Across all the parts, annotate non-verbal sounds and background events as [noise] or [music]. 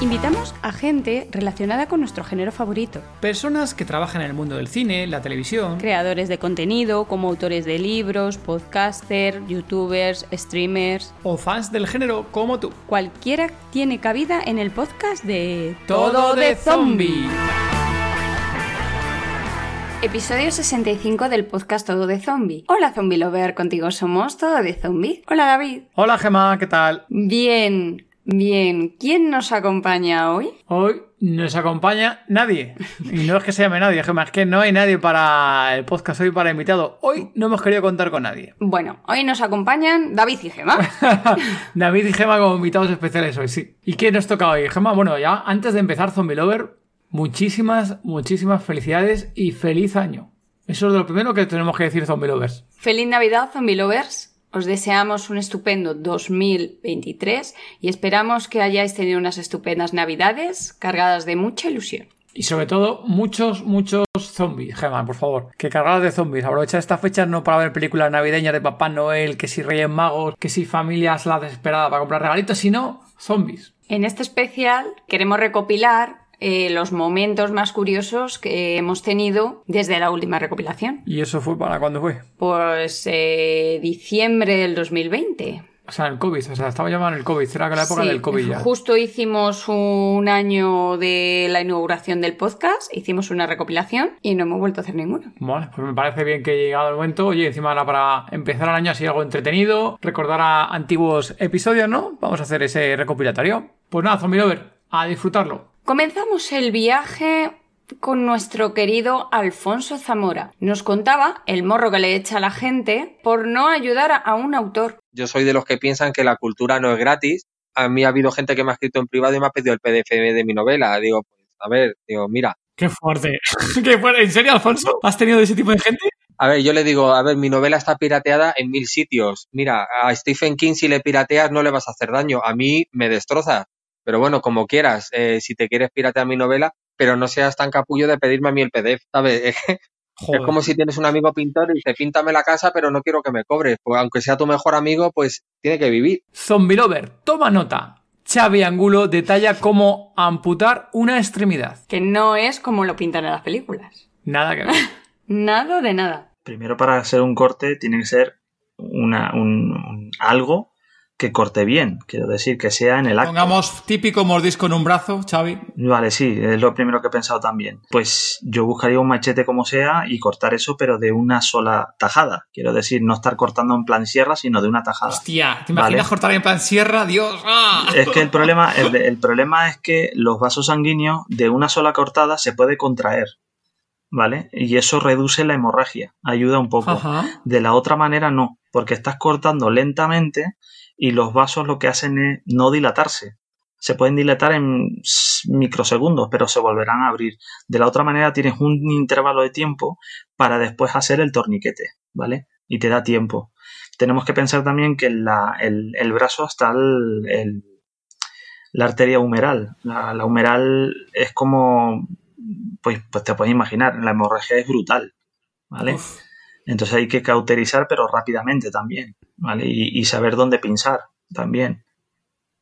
Invitamos a gente relacionada con nuestro género favorito. Personas que trabajan en el mundo del cine, la televisión. Creadores de contenido, como autores de libros, podcasters, youtubers, streamers. O fans del género como tú. Cualquiera tiene cabida en el podcast de Todo de Zombie. Episodio 65 del podcast Todo de Zombie. Hola Zombie Lover, contigo somos Todo de Zombie. Hola David. Hola Gemma, ¿qué tal? Bien, Bien, ¿quién nos acompaña hoy? Hoy nos acompaña nadie. Y no es que se llame nadie, es que no hay nadie para el podcast hoy para invitado. Hoy no hemos querido contar con nadie. Bueno, hoy nos acompañan David y Gemma. [laughs] David y Gemma como invitados especiales hoy, sí. ¿Y qué nos toca hoy? Gemma, bueno, ya antes de empezar Zombie Lover, muchísimas, muchísimas felicidades y feliz año. Eso es lo primero que tenemos que decir Zombie Lovers. Feliz Navidad, Zombie Lovers. Os deseamos un estupendo 2023 y esperamos que hayáis tenido unas estupendas navidades cargadas de mucha ilusión. Y sobre todo, muchos, muchos zombies, Gemma, por favor. Que cargadas de zombies. Aprovecha esta fecha no para ver películas navideñas de Papá Noel, que si Reyes Magos, que si familias la desesperada para comprar regalitos, sino zombies. En este especial queremos recopilar eh, los momentos más curiosos que hemos tenido desde la última recopilación. ¿Y eso fue para cuándo fue? Pues eh, diciembre del 2020. O sea, el COVID, o sea, estaba llamando el COVID, era la época del COVID ya. Justo hicimos un año de la inauguración del podcast, hicimos una recopilación y no hemos vuelto a hacer ninguna. Vale, pues me parece bien que llegado el momento, oye, encima era para empezar el año así algo entretenido, recordar a antiguos episodios, ¿no? Vamos a hacer ese recopilatorio. Pues nada, Zombie Lover, a disfrutarlo. Comenzamos el viaje con nuestro querido Alfonso Zamora. Nos contaba el morro que le echa a la gente por no ayudar a un autor. Yo soy de los que piensan que la cultura no es gratis. A mí ha habido gente que me ha escrito en privado y me ha pedido el PDF de mi novela. Digo, pues, a ver, digo, mira. Qué fuerte. [laughs] Qué fuerte. ¿En serio, Alfonso? ¿Has tenido ese tipo de gente? A ver, yo le digo, a ver, mi novela está pirateada en mil sitios. Mira, a Stephen King si le pirateas no le vas a hacer daño. A mí me destroza. Pero bueno, como quieras, eh, si te quieres piratear mi novela, pero no seas tan capullo de pedirme a mí el PDF, ¿sabes? [laughs] Es como si tienes un amigo pintor y dice, píntame la casa, pero no quiero que me cobres. Pues aunque sea tu mejor amigo, pues tiene que vivir. Zombie Lover, toma nota. Xavi Angulo detalla cómo amputar una extremidad. Que no es como lo pintan en las películas. Nada que ver. [laughs] nada de nada. Primero para hacer un corte tiene que ser una, un, algo que corte bien, quiero decir, que sea en el acto. Pongamos típico mordisco en un brazo, Xavi. Vale, sí, es lo primero que he pensado también. Pues yo buscaría un machete como sea y cortar eso, pero de una sola tajada. Quiero decir, no estar cortando en plan sierra, sino de una tajada. Hostia, ¿te imaginas cortar en plan sierra? Dios. ¡ah! Es que el problema, el, problema es que los vasos sanguíneos de una sola cortada se puede contraer. ¿Vale? Y eso reduce la hemorragia, ayuda un poco. De la otra manera no, porque estás cortando lentamente y los vasos lo que hacen es no dilatarse. Se pueden dilatar en microsegundos, pero se volverán a abrir. De la otra manera tienes un intervalo de tiempo para después hacer el torniquete, ¿vale? Y te da tiempo. Tenemos que pensar también que la, el, el, brazo está el, la arteria humeral. La, humeral es como, pues, pues te puedes imaginar, la hemorragia es brutal, ¿vale? Entonces hay que cauterizar, pero rápidamente también, ¿vale? Y, saber dónde pinzar también.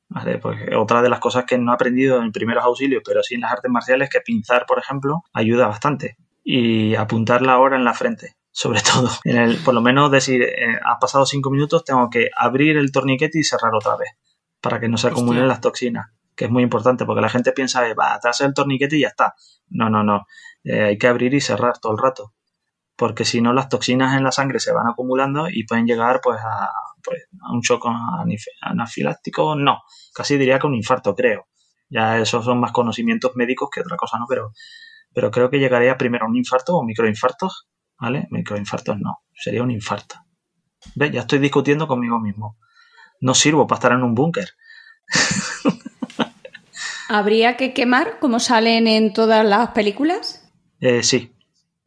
¿Vale? Pues otra de las cosas que no he aprendido en primeros auxilios, pero sí en las artes marciales, que pinzar, por ejemplo, ayuda bastante. Y apuntar la hora en la frente, [laughs] sobre todo. En el, por lo menos decir, eh, ha pasado cinco minutos, tengo que abrir el torniquete y cerrar otra vez, para que no se acumulen las toxinas, que es muy importante, porque la gente piensa, va, a hacer el torniquete y ya está. No, no, no. Eh, hay que abrir y cerrar todo el rato porque si no las toxinas en la sangre se van acumulando y pueden llegar pues a, pues, a un shock anafiláctico, no, casi diría que un infarto, creo. Ya esos son más conocimientos médicos que otra cosa, ¿no? Pero, pero creo que llegaría primero a un infarto o microinfartos, ¿vale? Microinfartos no, sería un infarto. ¿Ves? Ya estoy discutiendo conmigo mismo. No sirvo para estar en un búnker. [laughs] ¿Habría que quemar como salen en todas las películas? Eh, sí,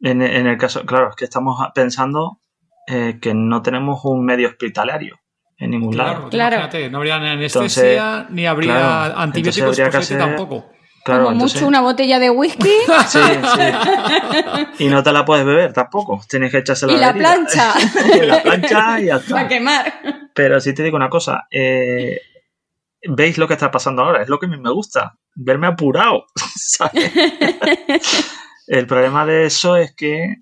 En, el caso, claro, es que estamos pensando eh, que no tenemos un medio hospitalario en ningún lado. Claro, no habría ni anestesia ni habría antibióticos tampoco. Claro, Como mucho una botella de whisky. [laughs] Sí, sí. Y no te la puedes beber tampoco. Tienes que echarse la Y la plancha. [laughs] y la plancha y hasta. [laughs] Para quemar. Pero sí te digo una cosa. Eh, ¿Veis lo que está pasando ahora? Es lo que a mí me gusta. Verme apurado. El problema de eso es que,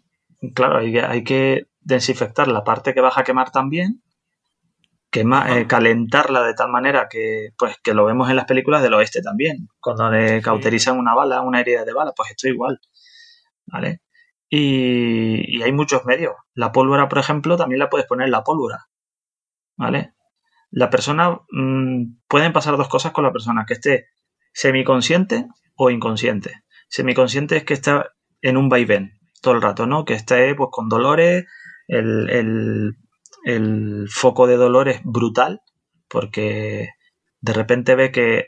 claro, hay que, hay que desinfectar la parte que vas a quemar también eh, calentarla de tal manera que, pues, que lo vemos en las películas del oeste también. Cuando le cauterizan una bala, una herida de bala, pues esto igual. ¿Vale? Y, hay muchos medios. La pólvora, por ejemplo, también la puedes poner en la pólvora. ¿Vale? La persona. Mm, pueden pasar dos cosas con la persona: que esté semiconsciente o inconsciente. Semiconsciente es que está en un vaivén todo el rato, ¿no? Que esté pues con dolores, el el foco de dolor es brutal porque de repente ve que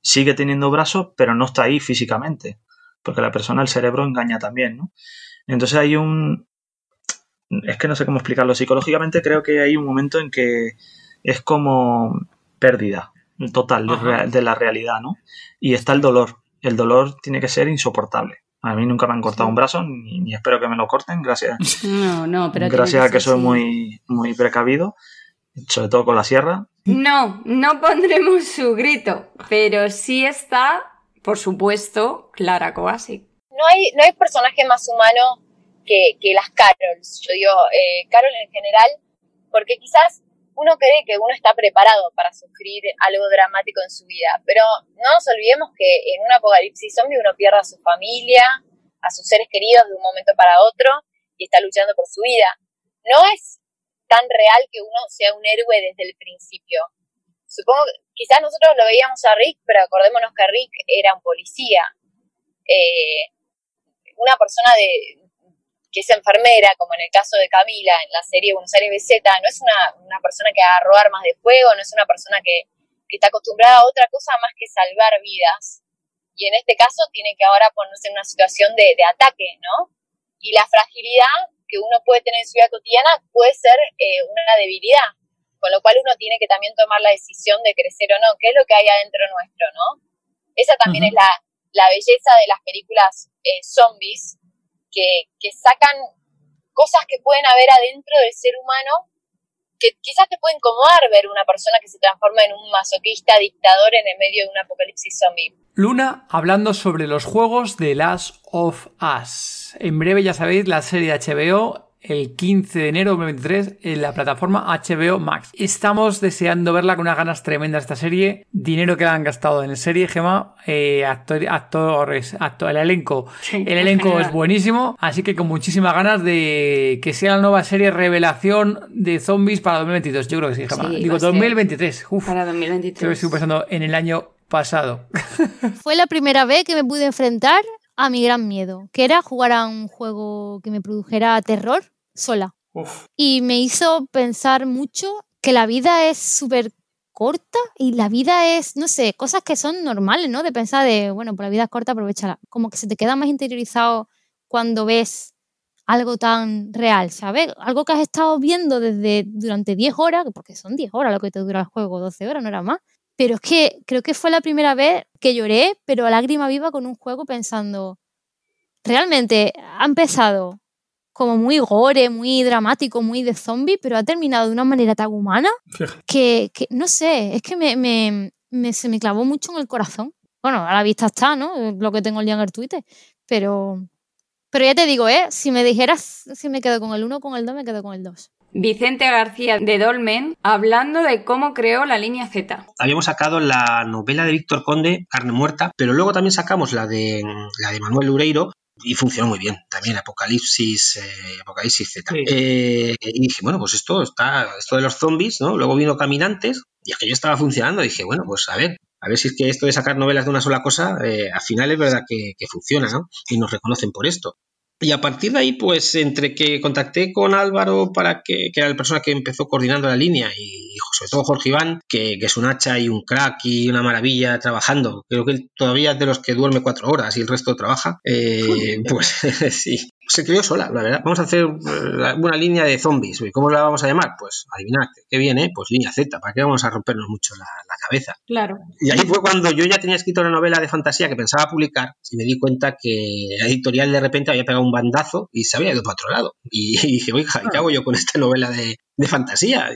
sigue teniendo brazos, pero no está ahí físicamente, porque la persona, el cerebro engaña también, ¿no? Entonces hay un... Es que no sé cómo explicarlo. Psicológicamente creo que hay un momento en que es como pérdida total de, la realidad, ¿no? Y está el dolor. El dolor tiene que ser insoportable. A mí nunca me han cortado un brazo, ni, espero que me lo corten, gracias. [laughs] No, no, pero gracias a que soy muy, muy precavido, sobre todo con la sierra. No, no pondremos su grito, pero sí está, por supuesto, Clara Kovacic. No hay, no hay personaje más humano que, que las Carols, yo digo, eh, Carol en general, porque quizás uno cree que uno está preparado para sufrir algo dramático en su vida, pero no nos olvidemos que en un apocalipsis zombie uno pierde a su familia, a sus seres queridos de un momento para otro y está luchando por su vida. No es tan real que uno sea un héroe desde el principio. Supongo que quizás nosotros lo veíamos a Rick, pero acordémonos que Rick era un policía. Eh, una persona de, que es enfermera, como en el caso de Camila en la serie Buenos Aires BZ, no es una, persona que agarró armas de fuego, no es una persona que, está acostumbrada a otra cosa más que salvar vidas. Y en este caso tiene que ahora ponerse en una situación de, ataque, ¿no? Y la fragilidad que uno puede tener en su vida cotidiana puede ser eh, una debilidad, con lo cual uno tiene que también tomar la decisión de crecer o no, qué es lo que hay adentro nuestro, ¿no? Esa también es la, belleza de las películas eh, zombies, que, sacan cosas que pueden haber adentro del ser humano que quizás te pueden incomodar ver una persona que se transforma en un masoquista dictador en el medio de un apocalipsis zombie. Luna hablando sobre los juegos de Last of Us. En breve ya sabéis la serie HBO el 15 de enero de 2023 en la plataforma HBO Max. Estamos deseando verla con unas ganas tremendas esta serie. Dinero que han gastado en la serie, Gema, eh, actores, actor, el elenco. el elenco es buenísimo, así que con muchísimas ganas de que sea la nueva serie revelación de zombies para 2022. Yo creo que sí, Gema. Digo 2023. Uf, para 2023. Creo que estoy pensando en el año pasado. [laughs] Fue la primera vez que me pude enfrentar a mi gran miedo, que era jugar a un juego que me produjera terror sola. Y me hizo pensar mucho que la vida es súper corta y la vida es, no sé, cosas que son normales, ¿no? De pensar de, bueno, pues la vida es corta, aprovechala. Como que se te queda más interiorizado cuando ves algo tan real, ¿sabes? Algo que has estado viendo desde durante 10 horas, porque son 10 horas lo que te dura el juego, 12 horas, no era más. Pero es que creo que fue la primera vez que lloré, pero a lágrima viva con un juego pensando, realmente ha empezado como muy gore, muy dramático, muy de zombie, pero ha terminado de una manera tan humana que, no sé, es que me, se me clavó mucho en el corazón. Bueno, a la vista está, ¿no? Lo que tengo el día en el Twitter. Pero, pero ya te digo, ¿eh? Si me dijeras si me quedo con el 1 o con el 2, me quedo con el 2. Vicente García de Dolmen hablando de cómo creó la línea Z. Habíamos sacado la novela de Víctor Conde, Carne Muerta, pero luego también sacamos la de, la de Manuel Lureiro, y funcionó muy bien. También Apocalipsis eh, Apocalipsis Z. Eh, y dije bueno pues esto está esto de los zombies no luego vino Caminantes y yo estaba funcionando. Dije bueno pues a ver a ver si es que esto de sacar novelas de una sola cosa eh, al final es verdad que, que funciona ¿no? y nos reconocen por esto y a partir de ahí, pues entre que contacté con Álvaro para que, que era la persona que empezó coordinando la línea y sobre todo Jorge Iván, que, es un hacha y un crack y una maravilla trabajando. Creo que él todavía es de los que duerme cuatro horas y el resto trabaja. Eh, [laughs] pues [laughs] sí. Se creó sola, la verdad. Vamos a hacer eh, una línea de zombies. ¿Cómo la vamos a llamar? Pues adivinad, ¿qué viene? Pues línea Z. ¿Para qué vamos a rompernos mucho la, cabeza? Claro. Y ahí fue cuando yo ya tenía escrito una novela de fantasía que pensaba publicar y me di cuenta que la editorial de repente había pegado un bandazo y se había ido para otro lado. Y, dije, oiga, ¿qué hago yo con esta novela de, de fantasía.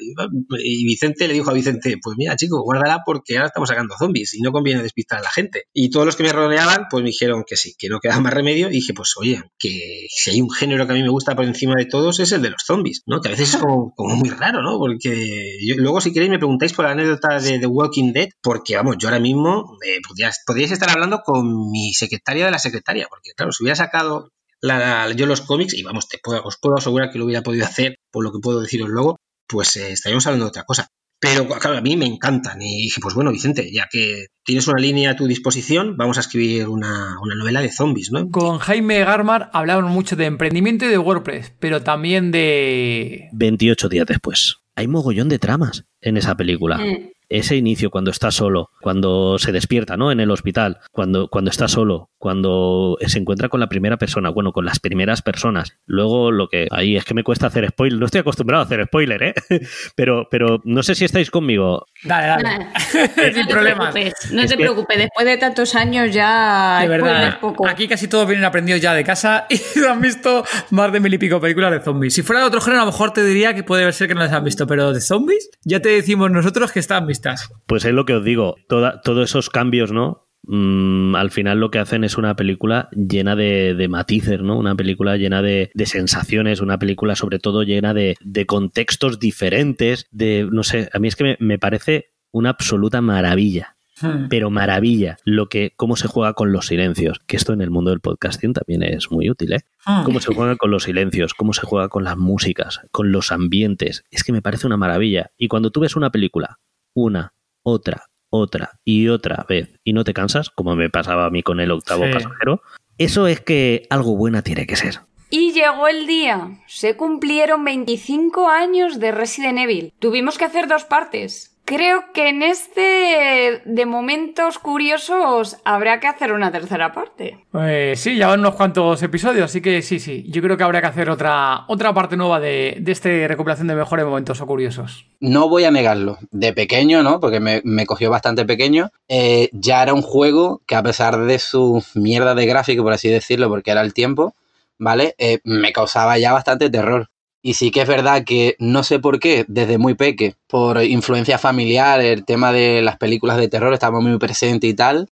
Y Vicente le dijo a Vicente, pues mira, chico, guárdala porque ahora estamos sacando zombies y no conviene despistar a la gente. Y todos los que me rodeaban, pues me dijeron que sí, que no queda más remedio. Y dije, pues oye, que si hay un género que a mí me gusta por encima de todos es el de los zombies, ¿no? Que a veces es como, muy raro, ¿no? Porque luego si queréis me preguntáis por la anécdota de The Walking Dead, porque vamos, yo ahora mismo eh, podríais, estar hablando con mi secretaria de la secretaria, porque claro, si hubiera sacado yo los cómics, y vamos, te puedo, os puedo asegurar que lo hubiera podido hacer, por lo que puedo deciros luego, pues eh, estaríamos hablando de otra cosa. Pero claro, a mí me encantan. Y dije, pues bueno, Vicente, ya que tienes una línea a tu disposición, vamos a escribir una, una novela de zombies, ¿no? Con Jaime Garmar hablaban mucho de emprendimiento y de WordPress, pero también de... 28 días después. Hay mogollón de tramas en esa película. Mm ese inicio cuando está solo, cuando se despierta, ¿no? En el hospital, cuando, cuando está solo, cuando se encuentra con la primera persona, bueno, con las primeras personas. Luego lo que ahí es que me cuesta hacer spoiler, no estoy acostumbrado a hacer spoiler, ¿eh? [laughs] pero, pero no sé si estáis conmigo. Dale, dale. [laughs] Sin problemas. No te preocupes, después de tantos años ya de verdad, poco. Aquí casi todos vienen aprendidos ya de casa [laughs] y han visto más de mil y pico películas de zombies. Si fuera de otro género, a lo mejor te diría que puede ser que no las han visto, pero de zombies ya te decimos nosotros que están vistos. Pues es lo que os digo, todos esos cambios, ¿no? Mm, al final lo que hacen es una película llena de, matices, ¿no? Una película llena de, sensaciones, una película sobre todo llena de, contextos diferentes, de, no sé, a mí es que me, parece una absoluta maravilla. Hmm. Pero maravilla lo que, cómo se juega con los silencios, que esto en el mundo del podcasting también es muy útil, ¿eh? Hmm. Cómo se juega con los silencios, cómo se juega con las músicas, con los ambientes, es que me parece una maravilla. Y cuando tú ves una película una, otra, otra y otra vez y no te cansas, como me pasaba a mí con el octavo pasajero, eso es que algo buena tiene que ser. Y llegó el día. Se cumplieron 25 años de Resident Evil. Tuvimos que hacer dos partes. Creo que en este de momentos curiosos habrá que hacer una tercera parte. Pues sí, ya van unos cuantos episodios, así que sí, sí. Yo creo que habrá que hacer otra, otra parte nueva de, de esta recopilación de mejores momentos o curiosos. No voy a negarlo. De pequeño, ¿no? Porque me, cogió bastante pequeño. Eh, ya era un juego que a pesar de su mierda de gráfico, por así decirlo, porque era el tiempo, ¿vale? Eh, me causaba ya bastante terror. Y sí que es verdad que no sé por qué, desde muy peque, por influencia familiar, el tema de las películas de terror estaba muy presente y tal.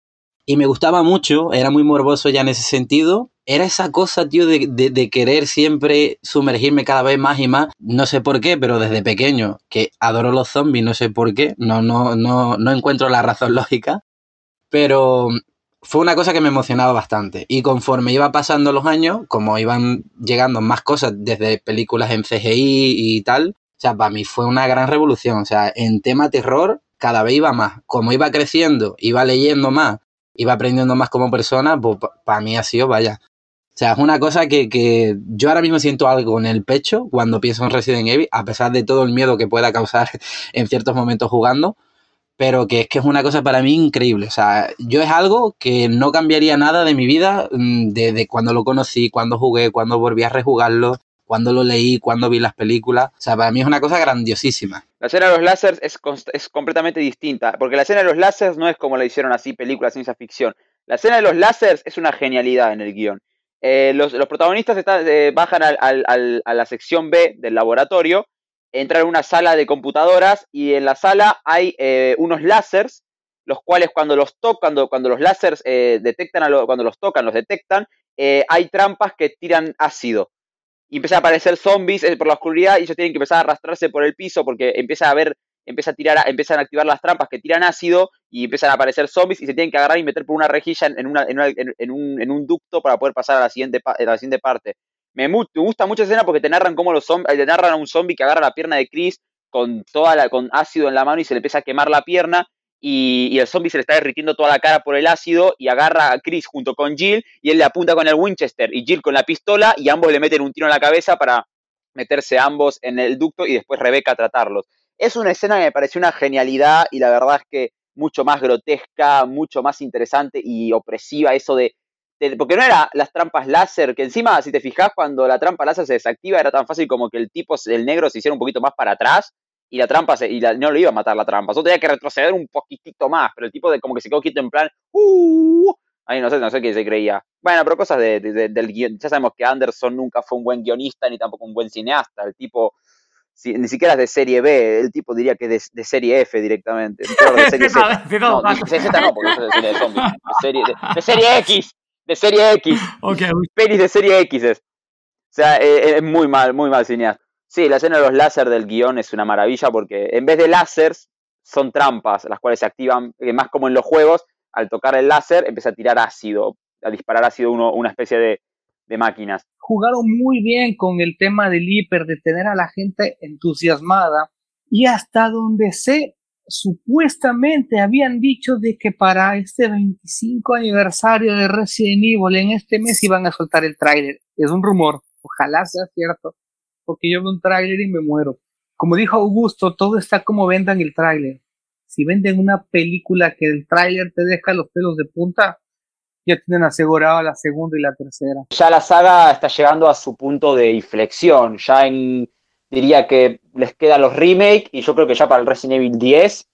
Y me gustaba mucho, era muy morboso ya en ese sentido. Era esa cosa, tío, de, de, querer siempre sumergirme cada vez más y más. No sé por qué, pero desde pequeño, que adoro los zombies, no sé por qué. No, no, no, no encuentro la razón [laughs] lógica. Pero fue una cosa que me emocionaba bastante. Y conforme iba pasando los años, como iban llegando más cosas desde películas en CGI y tal, o sea, para mí fue una gran revolución. O sea, en tema terror, cada vez iba más. Como iba creciendo, iba leyendo más, iba aprendiendo más como persona, pues para mí ha sido, vaya. O sea, es una cosa que, que, yo ahora mismo siento algo en el pecho cuando pienso en Resident Evil, a pesar de todo el miedo que pueda causar [laughs] en ciertos momentos jugando pero que es que es una cosa para mí increíble. O sea, yo es algo que no cambiaría nada de mi vida desde mm, cuando lo conocí, cuando jugué, cuando volví a rejugarlo, cuando lo leí, cuando vi las películas. O sea, para mí es una cosa grandiosísima. La escena de los láseres es, es completamente distinta, porque la escena de los láseres no es como la hicieron así películas ciencia ficción. La escena de los láseres es una genialidad en el guion. Eh, los, protagonistas eh, bajan a la sección B del laboratorio entrar en una sala de computadoras y en la sala hay eh, unos láseres, los cuales cuando los tocan, cuando, los láseres eh, detectan, a cuando los tocan, los detectan, eh, hay trampas que tiran ácido. Y empiezan a aparecer zombies por la oscuridad y ellos tienen que empezar a arrastrarse por el piso porque empieza a ver, empieza a tirar, empiezan a activar las trampas que tiran ácido y empiezan a aparecer zombies y se tienen que agarrar y meter por una rejilla en, una, en, un, en un, ducto para poder pasar a la siguiente, a la siguiente parte. Me, gusta mucho esa escena porque te narran cómo los zombies, te narran a un zombie que agarra la pierna de Chris con toda la, con ácido en la mano y se le empieza a quemar la pierna y, el zombie se le está derritiendo toda la cara por el ácido y agarra a Chris junto con Jill y él le apunta con el Winchester y Jill con la pistola y ambos le meten un tiro en la cabeza para meterse ambos en el ducto y después Rebeca tratarlos. Es una escena que me pareció una genialidad y la verdad es que mucho más grotesca, mucho más interesante y opresiva eso de porque no era las trampas láser, que encima, si te fijas, cuando la trampa láser se desactiva, era tan fácil como que el tipo, el negro, se hiciera un poquito más para atrás y la trampa se, y no le iba a matar la trampa. Solo tenía que retroceder un poquitito más, pero el tipo de como que se quedó quieto en plan, uh, ahí no sé, no sé qué se creía. Bueno, pero cosas de, del guion. Ya sabemos que Anderson nunca fue un buen guionista ni tampoco un buen cineasta. El tipo ni siquiera es de serie B, el tipo diría que de, de serie F directamente. [laughs] de serie Z. no, de Z no, porque eso es de serie de zombies. De serie, de, serie X. De serie X. [laughs] Okay. Pelis de serie X es. O sea, eh, es muy mal, muy mal cineasta. Sí, la escena de los láser del guion es una maravilla porque en vez de láseres son trampas, las cuales se activan, eh, más como en los juegos, al tocar el láser empieza a tirar ácido, a disparar ácido uno, una especie de, de máquinas. Jugaron muy bien con el tema del hiper, de tener a la gente entusiasmada y hasta donde sé, supuestamente habían dicho de que para este 25 aniversario de Resident Evil en este mes iban a soltar el tráiler. Es un rumor, ojalá sea cierto porque yo veo un tráiler y me muero. Como dijo Augusto, todo está como vendan el tráiler. Si venden una película que el tráiler te deja los pelos de punta, ya tienen asegurado la segunda y la tercera. Ya la saga está llegando a su punto de inflexión. Ya en, diría que les quedan los remakes y yo creo que ya para el Resident Evil 10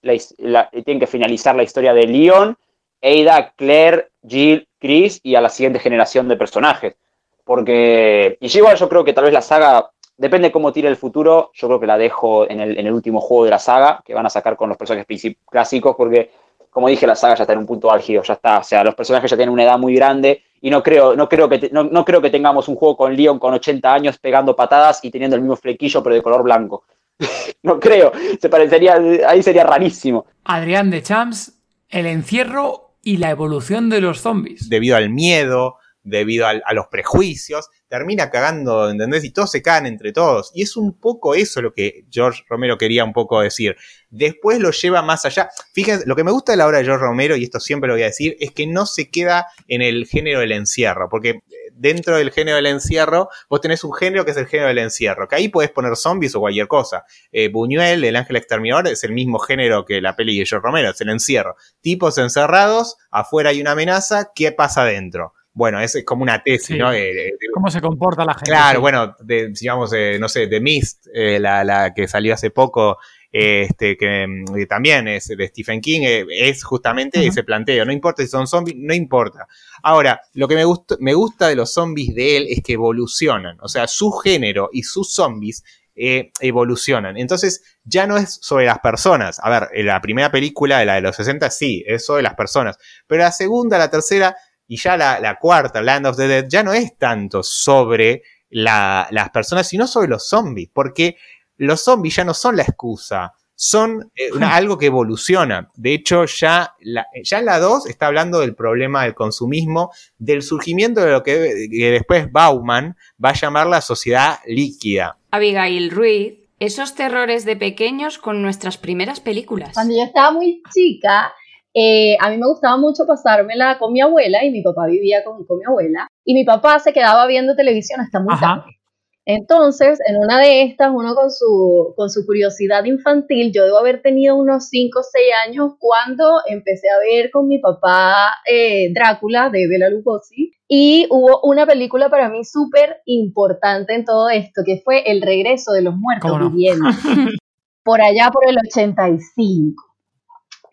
tienen que finalizar la historia de Leon, Ada, Claire, Jill, Chris y a la siguiente generación de personajes. Porque, y igual yo creo que tal vez la saga Depende cómo tire el futuro, yo creo que la dejo en el, último juego de la saga, que van a sacar con los personajes clásicos, porque, como dije, la saga ya está en un punto álgido, ya está. O sea, los personajes ya tienen una edad muy grande y no creo, no creo, que, no, creo que tengamos un juego con Leon con 80 años pegando patadas y teniendo el mismo flequillo, pero de color blanco. [laughs] no creo, se parecería, ahí sería rarísimo. Adrián de Champs, el encierro y la evolución de los zombies. Debido al miedo, debido a los prejuicios, termina cagando, ¿entendés? Y todos se cagan entre todos. Y es un poco eso lo que George Romero quería un poco decir. Después lo lleva más allá. Fíjense, lo que me gusta de la obra de George Romero, y esto siempre lo voy a decir, es que no se queda en el género del encierro, porque eh, dentro del género del encierro, vos tenés un género que es el género del encierro, que ahí podés poner zombies o cualquier cosa. Eh, Buñuel, el ángel exterminador, es el mismo género que la peli de George Romero, es el encierro. Tipos encerrados, afuera hay una amenaza, ¿qué pasa adentro? Bueno, es como una tesis, ¿no? ¿Cómo se comporta la gente? Claro, bueno, digamos, no sé, The Mist, eh, la, que salió hace poco, este, que, mm, también es de Stephen King, eh, es justamente ese planteo. No importa si son zombies, no importa. Ahora, lo que me, me gusta de los zombies de él es que evolucionan. O sea, su género y sus zombies eh, evolucionan. Entonces, ya no es sobre las personas. A ver, la primera película, la de los 60, sí, es sobre las personas. Pero la segunda, la tercera, y ya la, cuarta, Land of the Dead, ya no es tanto sobre las personas, sino sobre los zombies, porque los zombies ya no son la excusa, son eh, [laughs] algo que evoluciona. De hecho, ya, ya en la 2 está hablando del problema del consumismo, del surgimiento de lo que, después Bauman va a llamar la sociedad líquida. Abigail Ruiz, esos terrores de pequeños con nuestras primeras películas. Cuando yo estaba muy chica, eh, a mí me gustaba mucho pasármela con mi abuela y mi papá vivía con, mi abuela. Y mi papá se quedaba viendo televisión hasta muy tarde. Entonces, en una de estas, uno con su, con su curiosidad infantil, yo debo haber tenido unos 5 o 6 años cuando empecé a ver con mi papá eh, Drácula de Bela Lugosi. Y hubo una película para mí súper importante en todo esto, que fue El regreso de los muertos vivientes, [laughs] por allá por el 85.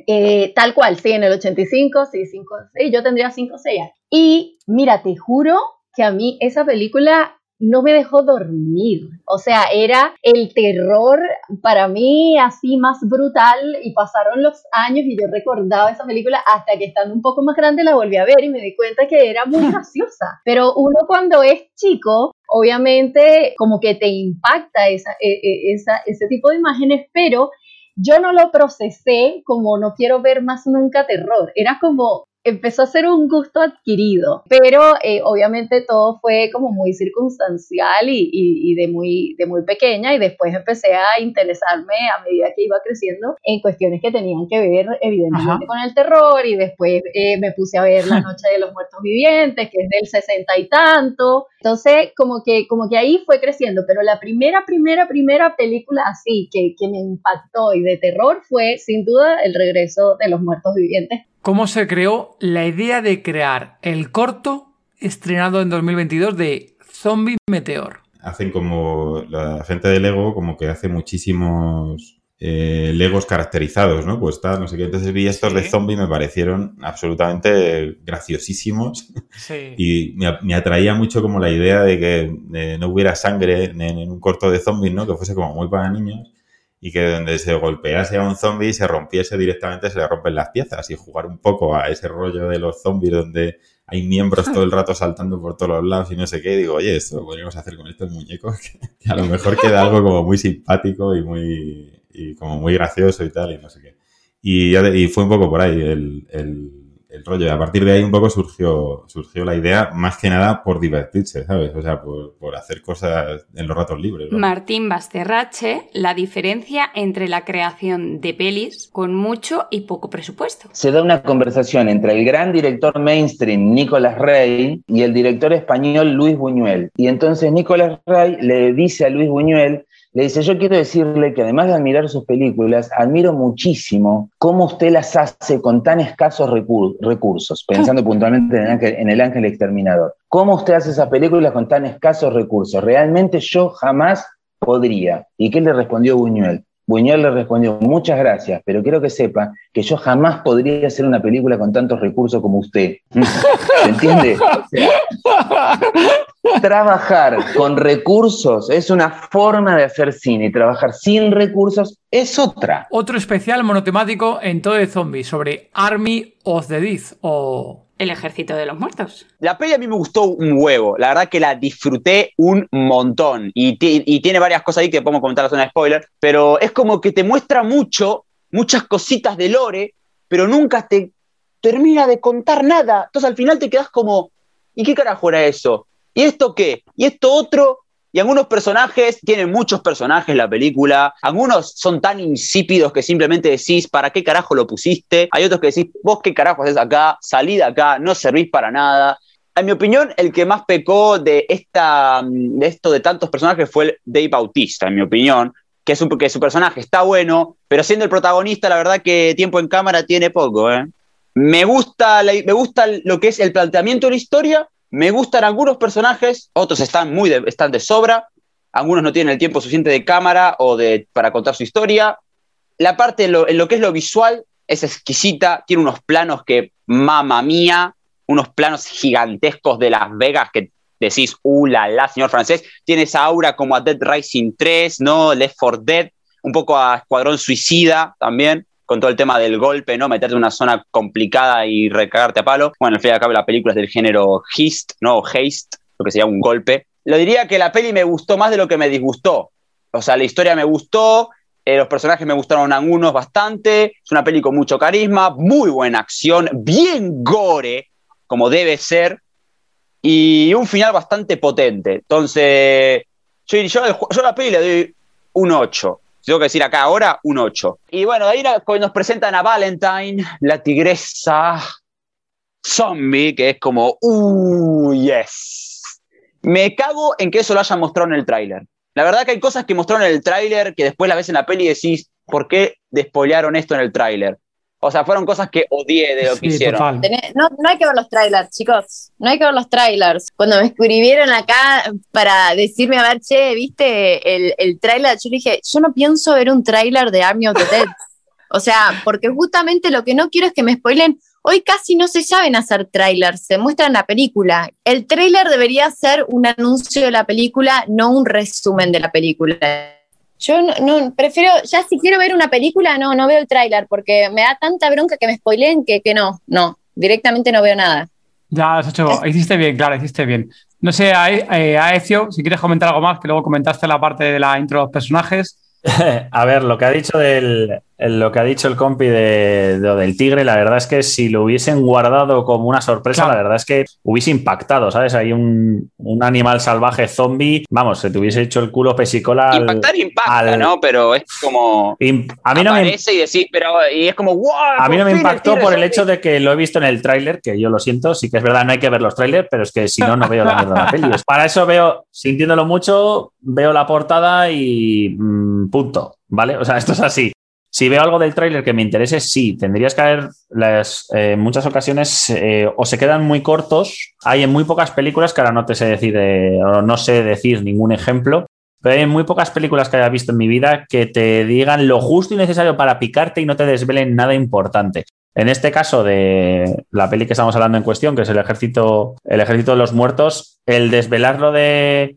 Eh, tal cual, sí, en el 85, sí, 5, 6, yo tendría 5 o 6 años. Y mira, te juro que a mí esa película no me dejó dormir. O sea, era el terror para mí así más brutal y pasaron los años y yo recordaba esa película hasta que estando un poco más grande la volví a ver y me di cuenta que era muy [laughs] graciosa. Pero uno cuando es chico, obviamente como que te impacta esa, e, e, esa, ese tipo de imágenes, pero yo no lo procesé como no quiero ver más nunca terror. Era como empezó a ser un gusto adquirido, pero eh, obviamente todo fue como muy circunstancial y, de, muy, de muy pequeña y después empecé a interesarme a medida que iba creciendo en cuestiones que tenían que ver evidentemente con el terror y después eh, me puse a ver La [laughs] Noche de los Muertos Vivientes, que es del sesenta y tanto, entonces como que, como que ahí fue creciendo, pero la primera, primera, primera película así que, que me impactó y de terror fue sin duda El regreso de los Muertos Vivientes cómo se creó la idea de crear el corto estrenado en 2022 de Zombie Meteor. Hacen como la gente de Lego, como que hace muchísimos eh, Legos caracterizados, ¿no? Pues tal, no sé qué. Entonces vi estos de zombie, me parecieron absolutamente graciosísimos. Sí. [laughs] Y me, atraía mucho como la idea de que eh, no hubiera sangre en, un corto de zombies, ¿no? Que fuese como muy para niños y que donde se golpease a un zombie y se rompiese directamente se le rompen las piezas y jugar un poco a ese rollo de los zombies donde hay miembros todo el [laughs] rato saltando por todos los lados y no sé qué. digo, oye, esto lo podríamos hacer con estos muñecos, [laughs] que a lo mejor queda algo como muy simpático y muy y como muy gracioso y tal, y no sé qué. Y, y fue un poco por ahí el, el, el, rollo. Y a partir de ahí un poco surgió, surgió la idea, más que nada por divertirse, ¿sabes? O sea, por, por hacer cosas en los ratos libres. Martín Basterrache, la diferencia entre la creación de pelis con mucho y poco presupuesto. Se da una conversación entre el gran director mainstream Nicolás Rey y el director español Luis Buñuel. Y entonces Nicolás Rey le dice a Luis Buñuel le dice, yo quiero decirle que además de admirar sus películas, admiro muchísimo cómo usted las hace con tan escasos recursos, [laughs] pensando puntualmente en el, ángel, Exterminador. ¿Cómo usted hace esas películas con tan escasos recursos? Realmente yo jamás podría. ¿Y qué le respondió Buñuel? Buñuel le respondió, muchas gracias, pero quiero que sepa que yo jamás podría hacer una película con tantos recursos como usted. [laughs] ¿Se entiende? [laughs] trabajar con recursos es una forma de hacer cine y trabajar sin recursos es otra. Otro especial monotemático en todo de zombies sobre Army of the Dead o el ejército de los muertos. La peli a mí me gustó un huevo. La verdad que la disfruté un montón. Y, tiene varias cosas ahí que podemos comentar la zona de spoiler. Pero es como que te muestra mucho, muchas cositas de Lore, pero nunca te termina de contar nada. Entonces al final te quedas como, ¿y qué carajo era eso? ¿Y esto qué? ¿Y esto otro? Y algunos personajes, tienen muchos personajes la película, algunos son tan insípidos que simplemente decís, ¿para qué carajo lo pusiste? Hay otros que decís, vos qué carajo haces acá, salí de acá, no servís para nada. En mi opinión, el que más pecó de, esta, de esto de tantos personajes fue el Dave Bautista, en mi opinión, que, es que su personaje está bueno, pero siendo el protagonista, la verdad que tiempo en cámara tiene poco. ¿eh? Me, gusta me gusta lo que es el planteamiento de la historia, me gustan algunos personajes, otros están muy de, están de sobra, algunos no tienen el tiempo suficiente de cámara o de, para contar su historia. La parte en lo, que es lo visual es exquisita, tiene unos planos que, mamá mía, unos planos gigantescos de Las Vegas que decís, uh, la, la, señor francés, tiene esa aura como a Dead Rising 3, ¿no? Left 4 Dead, un poco a Escuadrón Suicida también con todo el tema del golpe, ¿no? Meterte en una zona complicada y recagarte a palo. Bueno, al fin y al cabo la película es del género Hist, ¿no? Haste, lo que sería un golpe. Lo diría que la peli me gustó más de lo que me disgustó. O sea, la historia me gustó, eh, los personajes me gustaron algunos bastante, es una peli con mucho carisma, muy buena acción, bien gore, como debe ser, y un final bastante potente. Entonces, yo, yo, yo la peli le doy un 8 tengo que decir acá ahora, un 8. Y bueno, ahí nos presentan a Valentine, la tigresa zombie, que es como, uh, yes. Me cago en que eso lo hayan mostrado en el tráiler. La verdad que hay cosas que mostraron en el tráiler que después la ves en la peli y decís, ¿por qué despolearon esto en el tráiler? O sea, fueron cosas que odié de lo que hicieron. No, no hay que ver los trailers, chicos. No hay que ver los trailers. Cuando me escribieron acá para decirme, a ver, che, ¿viste el, el trailer? Yo dije, yo no pienso ver un trailer de Army of the Dead. O sea, porque justamente lo que no quiero es que me spoilen. Hoy casi no se saben hacer trailers, se muestran la película. El trailer debería ser un anuncio de la película, no un resumen de la película yo no, prefiero, ya si quiero ver una película, no, no veo el tráiler, porque me da tanta bronca que me spoileen que, que no, no, directamente no veo nada. Ya, has hecho, hiciste bien, claro, hiciste bien. No sé, Aecio, si quieres comentar algo más, que luego comentaste la parte de la intro de los personajes. [laughs] A ver, lo que ha dicho del, lo que ha dicho el compi de, del tigre, la verdad es que si lo hubiesen guardado como una sorpresa, la verdad es que hubiese impactado, ¿sabes? Hay un, animal salvaje zombie, vamos, se te hubiese hecho el culo pesicola. Impactar impacta, ¿no? Pero es como. a mí no me. Y, pero, y es como, ¡wow! A mí no me impactó por el hecho de que lo he visto en el tráiler, que yo lo siento, sí que es verdad, no hay que ver los trailers, pero es que si no, no veo la mierda de la peli. Para eso veo, sintiéndolo mucho, veo la portada y mm, punto, ¿vale? O sea, esto es así. Si veo algo del tráiler que me interese, sí, tendrías que haber las, eh, muchas ocasiones eh, o se quedan muy cortos. Hay en muy pocas películas que ahora no te sé decir o no sé decir ningún ejemplo, pero hay muy pocas películas que haya visto en mi vida que te digan lo justo y necesario para picarte y no te desvelen nada importante. En este caso de la peli que estamos hablando en cuestión, que es el ejército, el ejército de los muertos, el desvelarlo de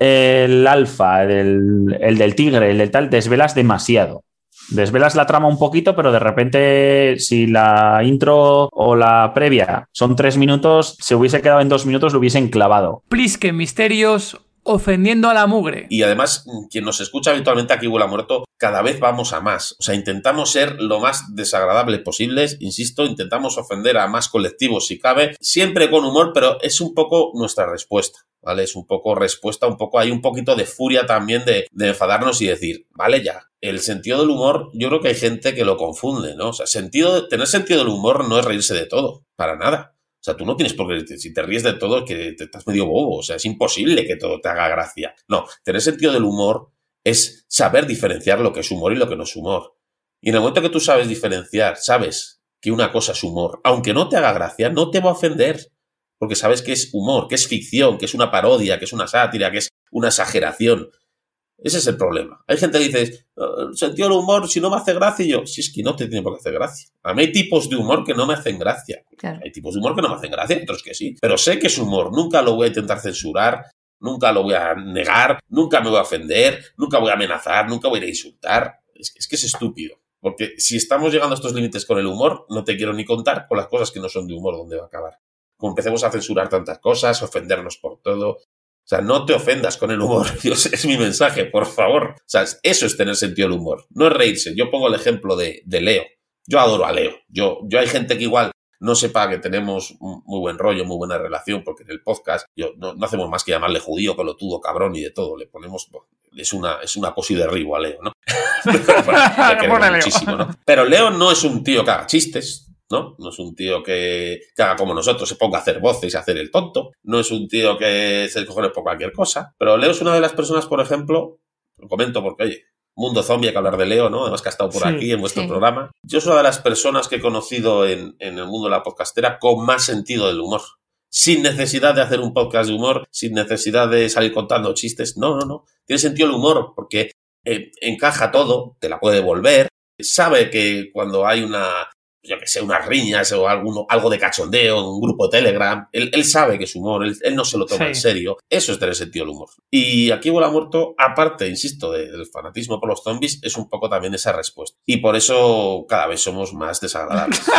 el alfa, el, el del tigre, el del tal, desvelas demasiado. Desvelas la trama un poquito, pero de repente, si la intro o la previa son tres minutos, se hubiese quedado en dos minutos, lo hubiesen clavado. Plisque misterios ofendiendo a la mugre. Y además, quien nos escucha habitualmente aquí huele muerto, cada vez vamos a más. O sea, intentamos ser lo más desagradable posible, insisto, intentamos ofender a más colectivos si cabe, siempre con humor, pero es un poco nuestra respuesta. ¿Vale? Es un poco respuesta, un poco, hay un poquito de furia también de, de enfadarnos y decir, vale ya, el sentido del humor, yo creo que hay gente que lo confunde, ¿no? O sea, sentido, tener sentido del humor no es reírse de todo, para nada. O sea, tú no tienes por qué, si te ríes de todo, que te estás medio bobo. O sea, es imposible que todo te haga gracia. No, tener sentido del humor es saber diferenciar lo que es humor y lo que no es humor. Y en el momento que tú sabes diferenciar, sabes que una cosa es humor, aunque no te haga gracia, no te va a ofender. Porque sabes que es humor, que es ficción, que es una parodia, que es una sátira, que es una exageración. Ese es el problema. Hay gente que dice, oh, sentido del humor, si no me hace gracia, y yo, si es que no te tiene por qué hacer gracia. A mí hay tipos de humor que no me hacen gracia. Hay tipos de humor que no me hacen gracia, otros que sí. Pero sé que es humor, nunca lo voy a intentar censurar, nunca lo voy a negar, nunca me voy a ofender, nunca voy a amenazar, nunca voy a insultar. Es, es que es estúpido. Porque si estamos llegando a estos límites con el humor, no te quiero ni contar con las cosas que no son de humor dónde va a acabar. Como empecemos a censurar tantas cosas, ofendernos por todo, o sea, no te ofendas con el humor. [laughs] Dios, es mi mensaje, por favor. O sea, eso es tener sentido del humor. No es reírse. Yo pongo el ejemplo de, Leo. Yo adoro a Leo. Yo, yo hay gente que igual no sepa que tenemos muy buen rollo, muy buena relación, porque en el podcast yo, no, hacemos más que llamarle judío, colotudo, cabrón y de todo. Le ponemos, es una, es una cosa y derribo a Leo, ¿no? [laughs] [laughs] muchísimo, ¿no? Pero Leo no es un tío que haga chistes, ¿no? No es un tío que, haga como nosotros, se ponga a hacer voces y a hacer el tonto. No es un tío que se cojones por cualquier cosa. Pero Leo es una de las personas, por ejemplo, lo comento porque, oye, mundo zombie, hay que hablar de Leo, ¿no? Además que ha estado por aquí en vuestro programa. Yo soy una de las personas que he conocido en, en el mundo de la podcastera con más sentido del humor sin necesidad de hacer un podcast de humor, sin necesidad de salir contando chistes. No, no, no. Tiene sentido el humor porque eh, encaja todo, te la puede devolver, sabe que cuando hay una, yo que sé, unas riñas o alguno, algo de cachondeo, un grupo de Telegram. Él, sabe que es humor, él, no se lo toma en serio. Eso es tener sentido del humor. Y aquí Bola Muerto, aparte, insisto, del fanatismo por los zombies, es un poco también esa respuesta. Y por eso cada vez somos más desagradables. [laughs]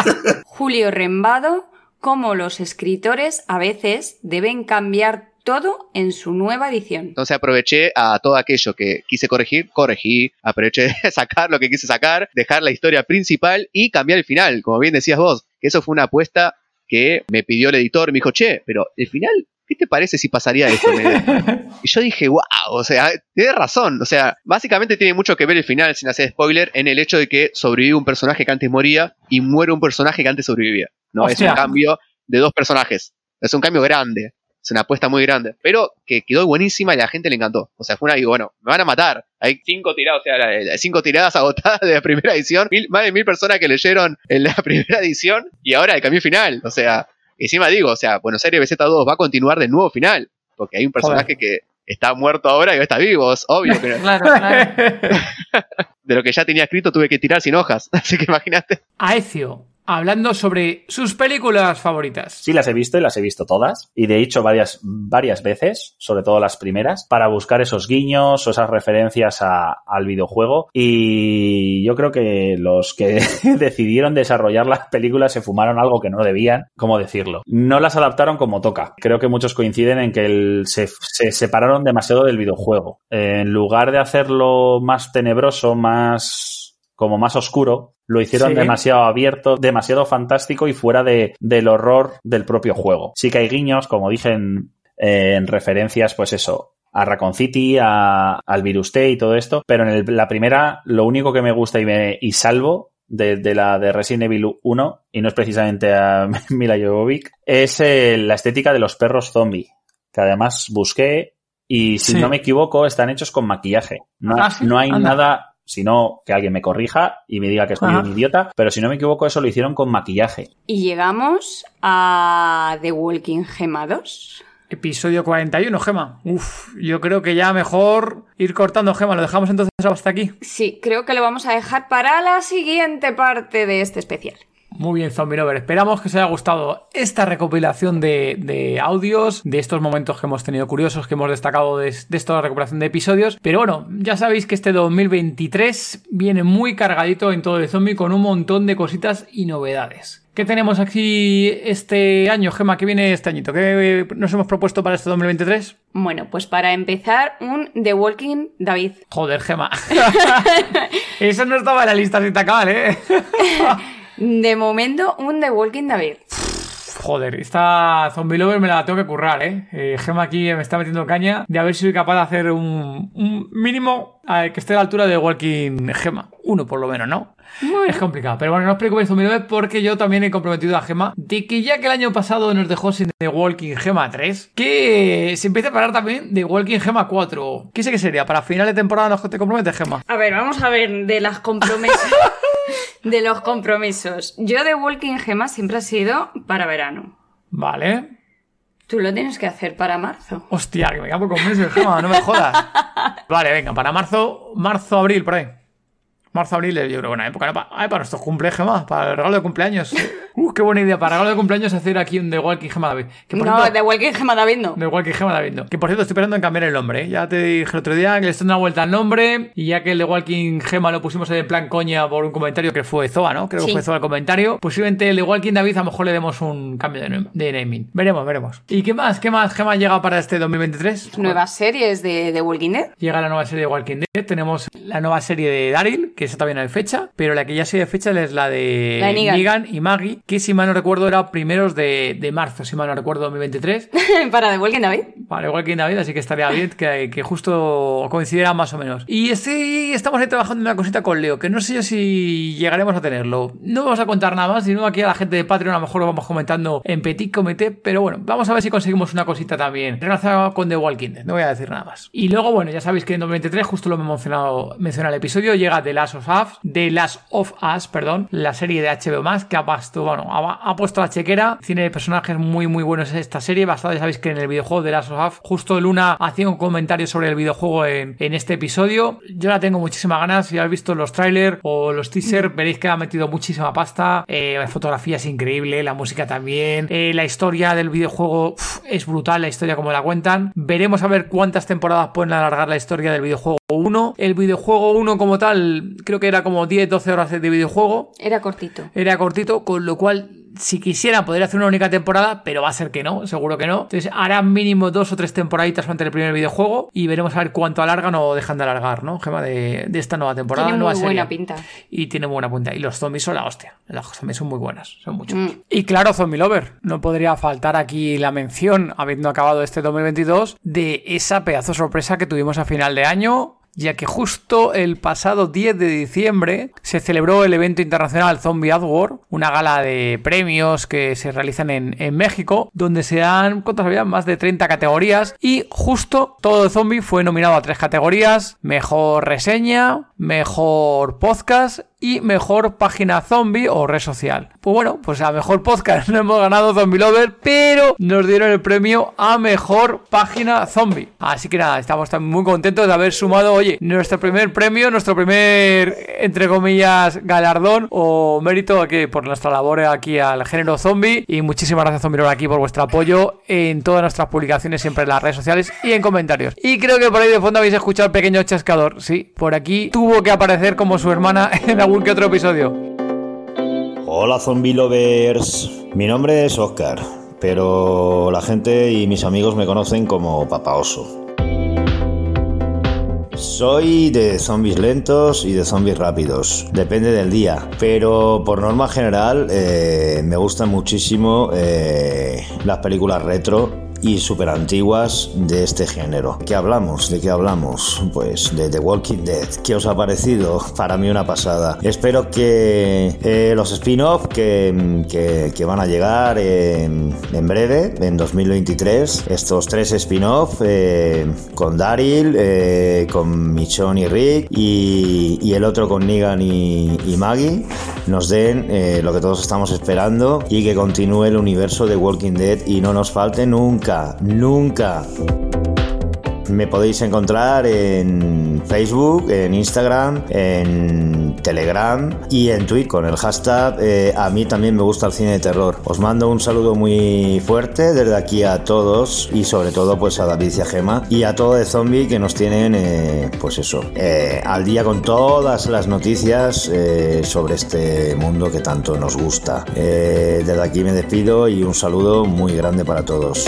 [laughs] Julio Rembado, como los escritores a veces deben cambiar todo en su nueva edición. Entonces aproveché a todo aquello que quise corregir, corregí, aproveché [laughs] de sacar lo que quise sacar, dejar la historia principal y cambiar el final, como bien decías vos, que eso fue una apuesta que me pidió el editor, me dijo, che, pero el final, ¿qué te parece si pasaría esto? [laughs] y yo dije, wow, o sea, tiene razón, o sea, básicamente tiene mucho que ver el final, sin hacer spoiler, en el hecho de que sobrevive un personaje que antes moría y muere un personaje que antes sobrevivía, ¿no? Es un cambio de dos personajes, es un cambio grande. Es una apuesta muy grande. Pero que quedó buenísima y a la gente le encantó. O sea, fue una, digo, bueno, me van a matar. Hay cinco tiradas, o sea, cinco tiradas [laughs] agotadas de la primera edición. más de mil personas que leyeron en la [laughs] primera edición. Y ahora el cambio final. O sea, encima digo, o sea, Buenos Aires BZ2 va a continuar de nuevo final. Porque hay un personaje que está muerto ahora y está vivo, es obvio. Que [laughs] claro, claro. de lo que ya tenía escrito tuve que tirar sin hojas. Así que imagínate. Aecio, hablando sobre sus películas favoritas. Sí, las he visto y las he visto todas. Y de hecho varias, varias veces, sobre todo las primeras, para buscar esos guiños o esas referencias al videojuego. Y yo creo que los que [laughs] decidieron desarrollar las películas se fumaron algo que no debían, ¿cómo decirlo? No las adaptaron como toca. Creo que muchos coinciden en que se, se separaron demasiado del videojuego. En lugar de hacerlo más tenebroso, más como más oscuro, lo hicieron demasiado abierto, demasiado fantástico y fuera de, del horror del propio juego. Sí que hay guiños, como dije en, referencias, pues eso, a Raccoon City, a, al Virus T y todo esto, pero en la primera lo único que me gusta y, me, y salvo de, la de Resident Evil 1, y no es precisamente a [laughs] Mila Jovovich, es eh, la estética de los perros zombie, que además busqué y si no me equivoco están hechos con maquillaje. No, ah, no hay nada Si no, que alguien me corrija y me diga que soy un idiota. Pero si no me equivoco, eso lo hicieron con maquillaje. Y llegamos a The Walking Gema 2. Episodio 41, Gema. Uf, yo creo que ya mejor ir cortando, Gema. ¿Lo dejamos entonces hasta aquí? Sí, creo que lo vamos a dejar para la siguiente parte de este especial. Muy bien, Zombie Lover. Esperamos que os haya gustado esta recopilación de, audios, de estos momentos que hemos tenido curiosos, que hemos destacado de, de esta recuperación de episodios. Pero bueno, ya sabéis que este 2023 viene muy cargadito en todo el zombie con un montón de cositas y novedades. ¿Qué tenemos aquí este año, Gema? ¿Qué viene este añito? ¿Qué nos hemos propuesto para este 2023? Bueno, pues para empezar, un The Walking David. Joder, Gema. [laughs] Eso no estaba en la lista sin tacar, ¿eh? [laughs] De momento, un The Walking David. Joder, esta Zombie Lover me la tengo que currar, ¿eh? eh Gema aquí me está metiendo caña de a ver si soy capaz de hacer un, mínimo que esté a la altura de Walking Gema. Uno por lo menos, ¿no? Es complicado. Pero bueno, no os preocupéis, Zombie Lover, porque yo también he comprometido a Gema de que ya que el año pasado nos dejó sin The Walking Gema 3, que se empiece a parar también de Walking Gema 4. ¿Qué sé que sería? ¿Para final de temporada nos te comprometes, Gema? A ver, vamos a ver de las compromisos. [laughs] de los compromisos. Yo de Walking Gema siempre ha sido para verano. Vale. Tú lo tienes que hacer para marzo. Hostia, que me cago con meses, Gema, no me jodas. [laughs] vale, venga, para marzo, marzo, abril, por ahí. Marzo, abril, yo creo buena época. Ay, para nuestros cumpleaños, Gema, para el regalo de cumpleaños. Uh, qué buena idea. Para regalo de cumpleaños hacer aquí un The Walking Gema David. no, The Walking Gema David no. The Walking Gema David no. Que por cierto, estoy pensando en cambiar el nombre. ¿eh? Ya te dije el otro día que le estoy dando una vuelta al nombre. Y ya que el The Walking Gema lo pusimos en plan coña por un comentario que fue Zoa, ¿no? Creo que fue Zoa el comentario. Posiblemente el The Walking David a lo mejor le demos un cambio de, naming. Veremos, veremos. ¿Y qué más? ¿Qué más Gema llega para este 2023? Nuevas series de The Walking Dead. Llega la nueva serie de Walking Dead. Tenemos la nueva serie de Daryl, que esa todavía no hay fecha. Pero la que ya sí hay fecha es la de Negan y Maggie, que si mal no recuerdo era primeros de, marzo, si mal no recuerdo, 2023. [laughs] Para The Walking David. Para The Walking David, así que estaría bien que, que justo coincidiera más o menos. Y sí, estamos ahí trabajando en una cosita con Leo, que no sé yo si llegaremos a tenerlo. No vamos a contar nada más, sino aquí a la gente de Patreon a lo mejor lo vamos comentando en Petit Comité, pero bueno, vamos a ver si conseguimos una cosita también relacionada con The Walking Dead, no voy a decir nada más. Y luego, bueno, ya sabéis que en 2023, justo lo hemos mencionado, mencionado el episodio, llega The Last of Us, The Last of Us, perdón, la serie de HBO+, que ha puesto, bueno, ha, ha puesto la chequera. Tiene personajes muy, muy buenos en esta serie. Bastante sabéis que en el videojuego de Last of Us, justo Luna hacía un comentario sobre el videojuego en, este episodio. Yo la tengo muchísimas ganas. Si habéis visto los trailers o los teasers, veréis que ha metido muchísima pasta. Eh, la fotografía es increíble, la música también. Eh, la historia del videojuego es brutal, la historia como la cuentan. Veremos a ver cuántas temporadas pueden alargar la historia del videojuego 1. El videojuego 1 como tal, creo que era como 10-12 horas de videojuego. Era cortito. Era cortito, con lo cual si quisiera poder hacer una única temporada, pero va a ser que no, seguro que no. Entonces harán mínimo dos o tres temporaditas durante el primer videojuego y veremos a ver cuánto alargan o dejan de alargar, ¿no? Gema de, esta nueva temporada. Tiene muy buena pinta. Y tiene buena pinta. Y los zombies son la hostia. Las zombies son muy buenas, son muchos. Mm. Y claro, Zombie Lover, no podría faltar aquí la mención, habiendo acabado este 2022, de esa pedazo sorpresa que tuvimos a final de año ya que justo el pasado 10 de diciembre se celebró el evento internacional Zombie Award, una gala de premios que se realizan en, México, donde se dan, ¿cuántas había? Más de 30 categorías y justo todo el zombie fue nominado a tres categorías, mejor reseña, mejor podcast y mejor página zombie o red social. Pues bueno, pues a mejor podcast [laughs] no hemos ganado Zombie Lover, pero nos dieron el premio a mejor página zombie. Así que nada, estamos muy contentos de haber sumado, oye, nuestro primer premio, nuestro primer, entre comillas, galardón o mérito aquí por nuestra labor aquí al género zombie. Y muchísimas gracias, Zombie Lover, aquí por vuestro apoyo en todas nuestras publicaciones, siempre en las redes sociales y en comentarios. Y creo que por ahí de fondo habéis escuchado el pequeño chascador. Sí, por aquí tuvo que aparecer como su hermana [laughs] en la algún que otro episodio. Hola zombie lovers, mi nombre es Oscar, pero la gente y mis amigos me conocen como Papa Oso. Soy de zombies lentos y de zombies rápidos, depende del día, pero por norma general eh, me gustan muchísimo eh, las películas retro y súper antiguas de este género. ¿Qué hablamos? ¿De qué hablamos? Pues de The Walking Dead. ¿Qué os ha parecido? Para mí una pasada. Espero que eh, los spin-off que, que, van a llegar en breve, en 2023, estos tres spin-off eh, con Daryl, eh, con Michonne y Rick y, el otro con Negan y, y Maggie, nos den lo que todos estamos esperando y que continúe el universo de Walking Dead y no nos falte nunca, nunca. Me podéis encontrar en Facebook, en Instagram, en Telegram y en Twitter con el hashtag eh, A mí también me gusta el cine de terror. Os mando un saludo muy fuerte desde aquí a todos y sobre todo pues a David y a Gema y a todo de zombie que nos tienen eh, pues eso eh, al día con todas las noticias sobre este mundo que tanto nos gusta. desde aquí me despido y un saludo muy grande para todos.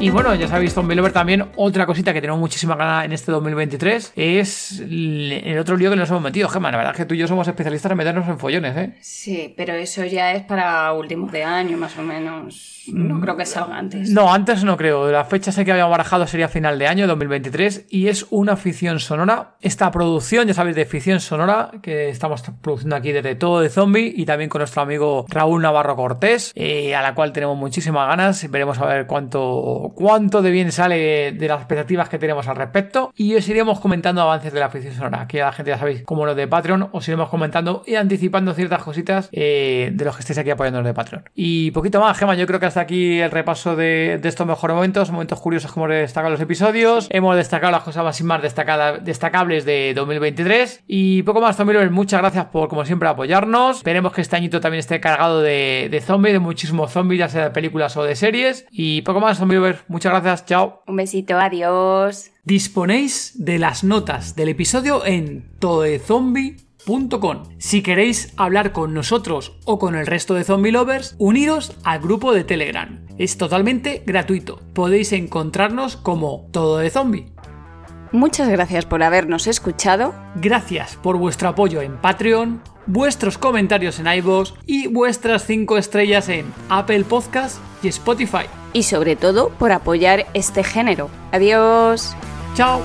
Y bueno, ya sabéis, Zombie Lover también, otra cosita que tenemos muchísima gana en este 2023 es el otro lío que nos hemos metido, Gemma. La verdad es que tú y yo somos especialistas en meternos en follones, ¿eh? Sí, pero eso ya es para últimos de año, más o menos. No creo que salga antes. No, antes no creo. La fecha sé que habíamos barajado sería final de año, 2023, y es una ficción sonora. Esta producción, ya sabéis, de ficción sonora que estamos produciendo aquí desde todo de zombie y también con nuestro amigo Raúl Navarro Cortés, eh, a la cual tenemos muchísimas ganas. Veremos a ver cuánto cuánto de bien sale de las expectativas que tenemos al respecto. Y os iremos comentando avances de la ficción sonora. Aquí la gente ya sabéis, como los de Patreon, os iremos comentando y anticipando ciertas cositas eh, de los que estéis aquí apoyando de Patreon. Y poquito más, Gema, yo creo que hasta aquí el repaso de, estos mejores momentos, momentos curiosos como hemos destacado los episodios. Hemos destacado las cosas más y más destacadas, destacables de 2023. Y poco más, también muchas gracias por, como siempre, apoyarnos. Esperemos que este añito también esté cargado de, de zombies, de muchísimos zombies, ya sea de películas o de series. Y poco más, Muchas gracias, chao. Un besito, adiós. Disponéis de las notas del episodio en toezombie.com. Si queréis hablar con nosotros o con el resto de zombie lovers, uniros al grupo de Telegram. Es totalmente gratuito. Podéis encontrarnos como Todo de Zombie. Muchas gracias por habernos escuchado. Gracias por vuestro apoyo en Patreon, vuestros comentarios en iVoox y vuestras 5 estrellas en Apple Podcast y Spotify y sobre todo por apoyar este género. Adiós. Chao.